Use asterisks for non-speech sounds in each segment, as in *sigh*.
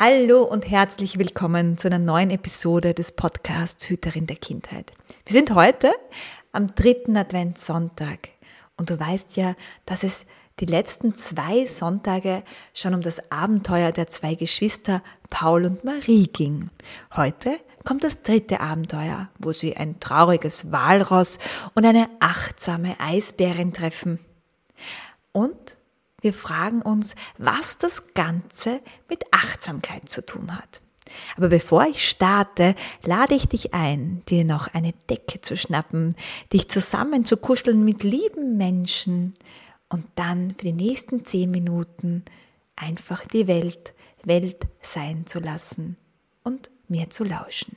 Hallo und herzlich willkommen zu einer neuen Episode des Podcasts Hüterin der Kindheit. Wir sind heute am dritten Adventssonntag und du weißt ja, dass es die letzten zwei Sonntage schon um das Abenteuer der zwei Geschwister Paul und Marie ging. Heute kommt das dritte Abenteuer, wo sie ein trauriges Walross und eine achtsame Eisbärin treffen. Und wir fragen uns, was das Ganze mit Achtsamkeit zu tun hat. Aber bevor ich starte, lade ich dich ein, dir noch eine Decke zu schnappen, dich zusammen zu kuscheln mit lieben Menschen und dann für die nächsten zehn Minuten einfach die Welt Welt sein zu lassen und mir zu lauschen.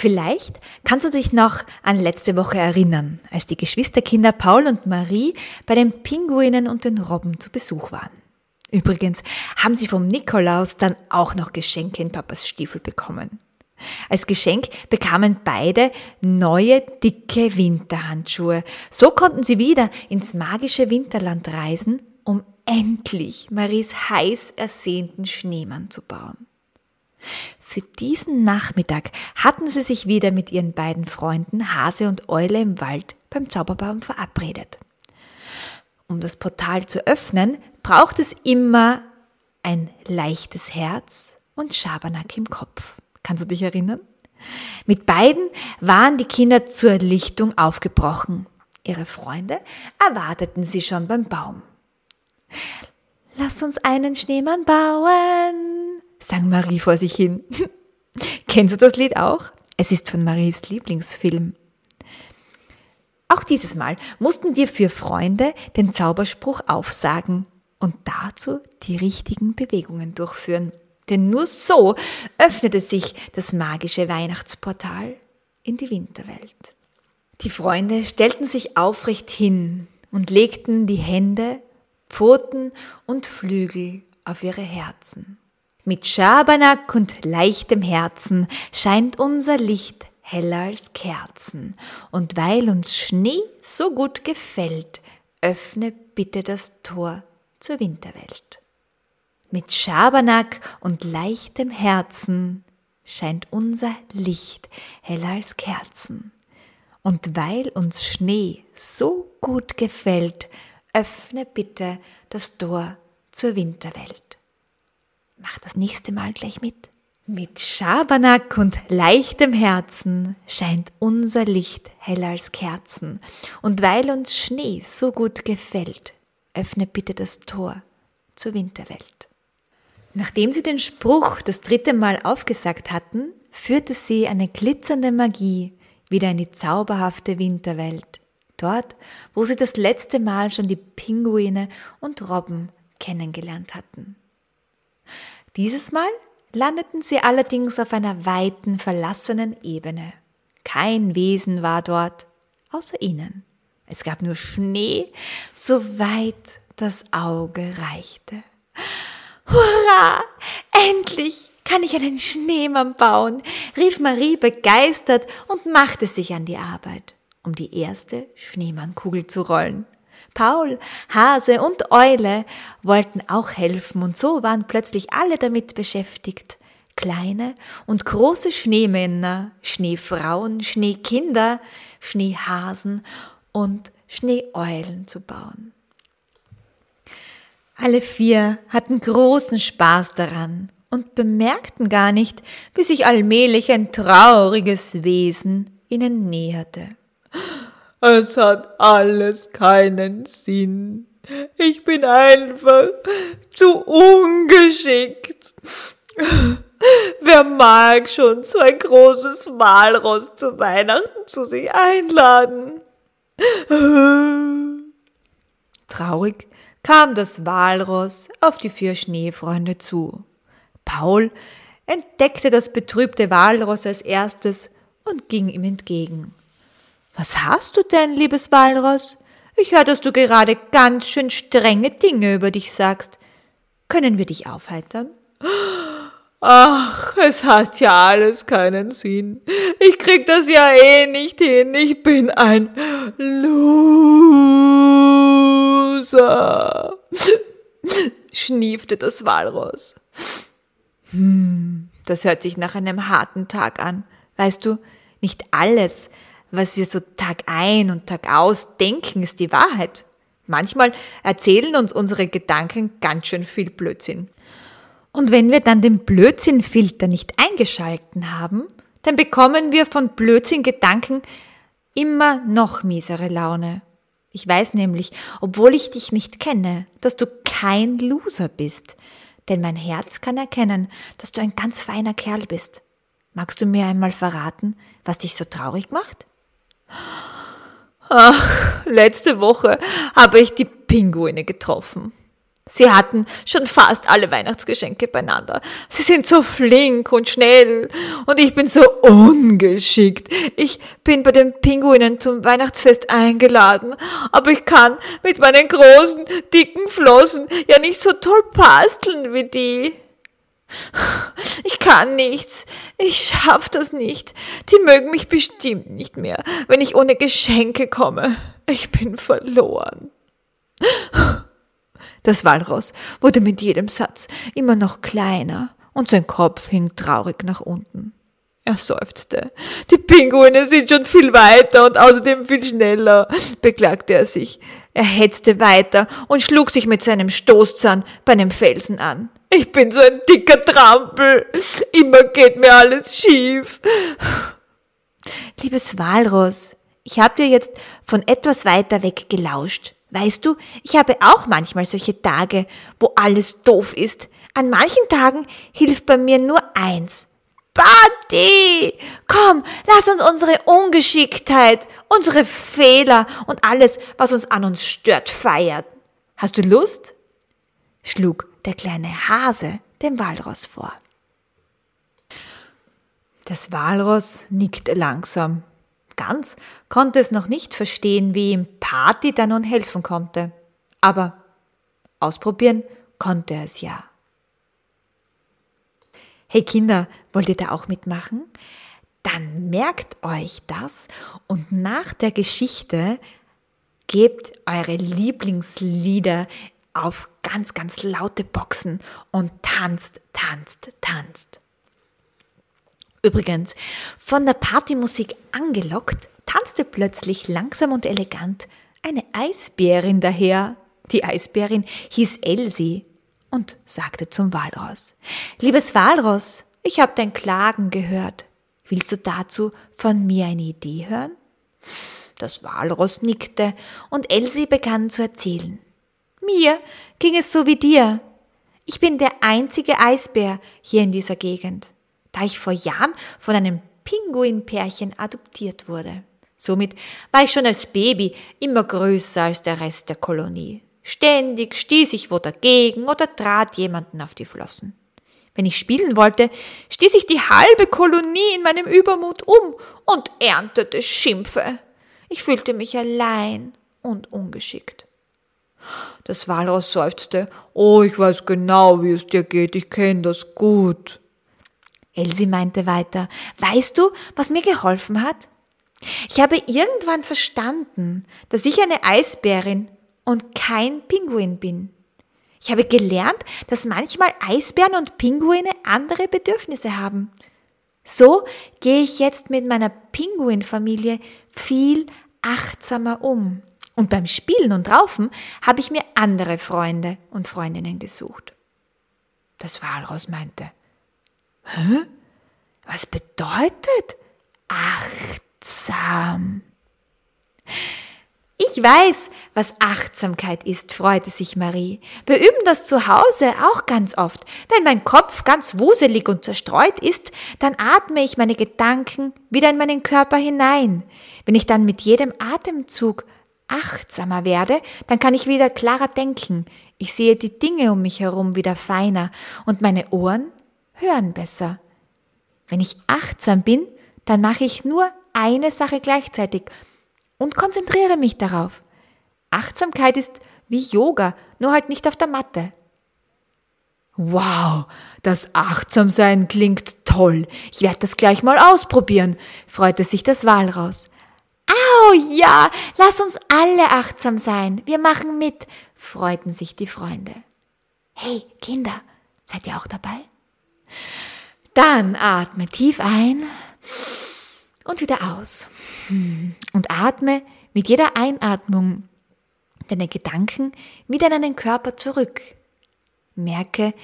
Vielleicht kannst du dich noch an letzte Woche erinnern, als die Geschwisterkinder Paul und Marie bei den Pinguinen und den Robben zu Besuch waren. Übrigens haben sie vom Nikolaus dann auch noch Geschenke in Papas Stiefel bekommen. Als Geschenk bekamen beide neue dicke Winterhandschuhe. So konnten sie wieder ins magische Winterland reisen, um endlich Maries heiß ersehnten Schneemann zu bauen. Für diesen Nachmittag hatten sie sich wieder mit ihren beiden Freunden Hase und Eule im Wald beim Zauberbaum verabredet. Um das Portal zu öffnen, braucht es immer ein leichtes Herz und Schabernack im Kopf. Kannst du dich erinnern? Mit beiden waren die Kinder zur Lichtung aufgebrochen. Ihre Freunde erwarteten sie schon beim Baum. Lass uns einen Schneemann bauen, sang Marie vor sich hin. *laughs* Kennst du das Lied auch? Es ist von Maries Lieblingsfilm. Auch dieses Mal mussten die vier Freunde den Zauberspruch aufsagen und dazu die richtigen Bewegungen durchführen. Denn nur so öffnete sich das magische Weihnachtsportal in die Winterwelt. Die Freunde stellten sich aufrecht hin und legten die Hände, Pfoten und Flügel auf ihre Herzen. Mit Schabernack und leichtem Herzen scheint unser Licht heller als Kerzen. Und weil uns Schnee so gut gefällt, öffne bitte das Tor zur Winterwelt. Mit Schabernack und leichtem Herzen scheint unser Licht heller als Kerzen. Und weil uns Schnee so gut gefällt, öffne bitte das Tor zur Winterwelt. Mach das nächste Mal gleich mit. Mit Schabernack und leichtem Herzen scheint unser Licht heller als Kerzen. Und weil uns Schnee so gut gefällt, öffne bitte das Tor zur Winterwelt. Nachdem sie den Spruch das dritte Mal aufgesagt hatten, führte sie eine glitzernde Magie wieder in die zauberhafte Winterwelt, dort, wo sie das letzte Mal schon die Pinguine und Robben kennengelernt hatten. Dieses Mal landeten sie allerdings auf einer weiten, verlassenen Ebene. Kein Wesen war dort, außer ihnen. Es gab nur Schnee, so weit das Auge reichte. Hurra! Endlich kann ich einen Schneemann bauen, rief Marie begeistert und machte sich an die Arbeit, um die erste Schneemannkugel zu rollen. Paul, Hase und Eule wollten auch helfen und so waren plötzlich alle damit beschäftigt, kleine und große Schneemänner, Schneefrauen, Schneekinder, Schneehasen und Schneeeulen zu bauen. Alle vier hatten großen Spaß daran und bemerkten gar nicht, wie sich allmählich ein trauriges Wesen ihnen näherte. Es hat alles keinen Sinn. Ich bin einfach zu ungeschickt. Wer mag schon so ein großes Walross zu Weihnachten zu sich einladen? Traurig kam das Walross auf die vier Schneefreunde zu. Paul entdeckte das betrübte Walross als erstes und ging ihm entgegen. Was hast du denn, liebes Walross? Ich höre, dass du gerade ganz schön strenge Dinge über dich sagst. Können wir dich aufheitern? Ach, es hat ja alles keinen Sinn. Ich krieg das ja eh nicht hin. Ich bin ein Loser. schniefte das Walross. Hm, das hört sich nach einem harten Tag an. Weißt du, nicht alles, was wir so Tag ein und Tag aus denken, ist die Wahrheit. Manchmal erzählen uns unsere Gedanken ganz schön viel Blödsinn. Und wenn wir dann den Blödsinnfilter nicht eingeschalten haben, dann bekommen wir von Blödsinn-Gedanken immer noch miesere Laune. Ich weiß nämlich, obwohl ich dich nicht kenne, dass du kein Loser bist. Denn mein Herz kann erkennen, dass du ein ganz feiner Kerl bist. Magst du mir einmal verraten, was dich so traurig macht? Ach, letzte Woche habe ich die Pinguine getroffen. Sie hatten schon fast alle Weihnachtsgeschenke beieinander. Sie sind so flink und schnell und ich bin so ungeschickt. Ich bin bei den Pinguinen zum Weihnachtsfest eingeladen, aber ich kann mit meinen großen, dicken Flossen ja nicht so toll basteln wie die. Ich kann nichts. Ich schaff das nicht. Die mögen mich bestimmt nicht mehr, wenn ich ohne Geschenke komme. Ich bin verloren. Das Walross wurde mit jedem Satz immer noch kleiner und sein Kopf hing traurig nach unten. Er seufzte. Die Pinguine sind schon viel weiter und außerdem viel schneller, beklagte er sich. Er hetzte weiter und schlug sich mit seinem Stoßzahn bei einem Felsen an. Ich bin so ein dicker Trampel. Immer geht mir alles schief. Liebes Walross, ich habe dir jetzt von etwas weiter weg gelauscht. Weißt du, ich habe auch manchmal solche Tage, wo alles doof ist. An manchen Tagen hilft bei mir nur eins. Party! Komm, lass uns unsere Ungeschicktheit, unsere Fehler und alles, was uns an uns stört, feiern. Hast du Lust? schlug der kleine Hase dem Walross vor. Das Walross nickte langsam Ganz konnte es noch nicht verstehen, wie ihm Party da nun helfen konnte. Aber ausprobieren konnte er es ja. Hey Kinder, wollt ihr da auch mitmachen? Dann merkt euch das und nach der Geschichte gebt eure Lieblingslieder auf ganz, ganz laute Boxen und tanzt, tanzt, tanzt. Übrigens, von der Partymusik angelockt, tanzte plötzlich langsam und elegant eine Eisbärin daher. Die Eisbärin hieß Elsie und sagte zum Walross, Liebes Walross, ich habe dein Klagen gehört. Willst du dazu von mir eine Idee hören? Das Walross nickte und Elsie begann zu erzählen. Mir ging es so wie dir. Ich bin der einzige Eisbär hier in dieser Gegend da ich vor Jahren von einem Pinguinpärchen adoptiert wurde. Somit war ich schon als Baby immer größer als der Rest der Kolonie. Ständig stieß ich wo dagegen oder trat jemanden auf die Flossen. Wenn ich spielen wollte, stieß ich die halbe Kolonie in meinem Übermut um und erntete Schimpfe. Ich fühlte mich allein und ungeschickt. Das Walross seufzte, oh, ich weiß genau, wie es dir geht, ich kenne das gut. Elsie meinte weiter, weißt du, was mir geholfen hat? Ich habe irgendwann verstanden, dass ich eine Eisbärin und kein Pinguin bin. Ich habe gelernt, dass manchmal Eisbären und Pinguine andere Bedürfnisse haben. So gehe ich jetzt mit meiner Pinguinfamilie viel achtsamer um. Und beim Spielen und Raufen habe ich mir andere Freunde und Freundinnen gesucht. Das Walross meinte, Hä? Was bedeutet achtsam? Ich weiß, was Achtsamkeit ist, freute sich Marie. Wir üben das zu Hause auch ganz oft. Wenn mein Kopf ganz wuselig und zerstreut ist, dann atme ich meine Gedanken wieder in meinen Körper hinein. Wenn ich dann mit jedem Atemzug achtsamer werde, dann kann ich wieder klarer denken. Ich sehe die Dinge um mich herum wieder feiner und meine Ohren hören besser. Wenn ich achtsam bin, dann mache ich nur eine Sache gleichzeitig und konzentriere mich darauf. Achtsamkeit ist wie Yoga, nur halt nicht auf der Matte. Wow, das Achtsamsein klingt toll. Ich werde das gleich mal ausprobieren, freute sich das Walraus. Au ja, lass uns alle achtsam sein. Wir machen mit, freuten sich die Freunde. Hey, Kinder, seid ihr auch dabei? Dann atme tief ein und wieder aus. Und atme mit jeder Einatmung deine Gedanken wieder in deinen Körper zurück. Merke,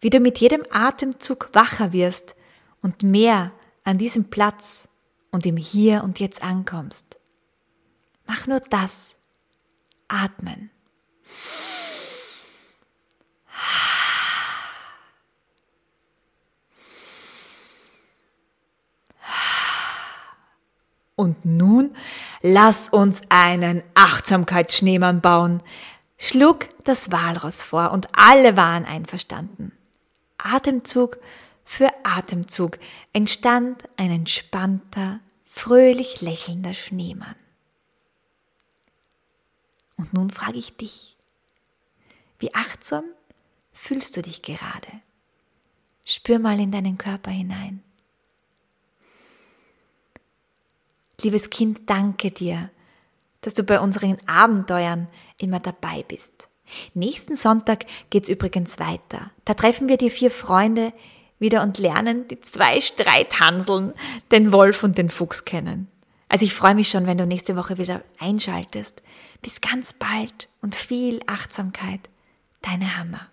wie du mit jedem Atemzug wacher wirst und mehr an diesem Platz und im Hier und Jetzt ankommst. Mach nur das. Atmen. Und nun lass uns einen Achtsamkeitsschneemann bauen, schlug das Walross vor und alle waren einverstanden. Atemzug für Atemzug entstand ein entspannter, fröhlich lächelnder Schneemann. Und nun frage ich dich, wie achtsam fühlst du dich gerade? Spür mal in deinen Körper hinein. Liebes Kind, danke dir, dass du bei unseren Abenteuern immer dabei bist. Nächsten Sonntag geht's übrigens weiter. Da treffen wir die vier Freunde wieder und lernen die zwei Streithanseln, den Wolf und den Fuchs kennen. Also ich freue mich schon, wenn du nächste Woche wieder einschaltest. Bis ganz bald und viel Achtsamkeit. Deine Hanna.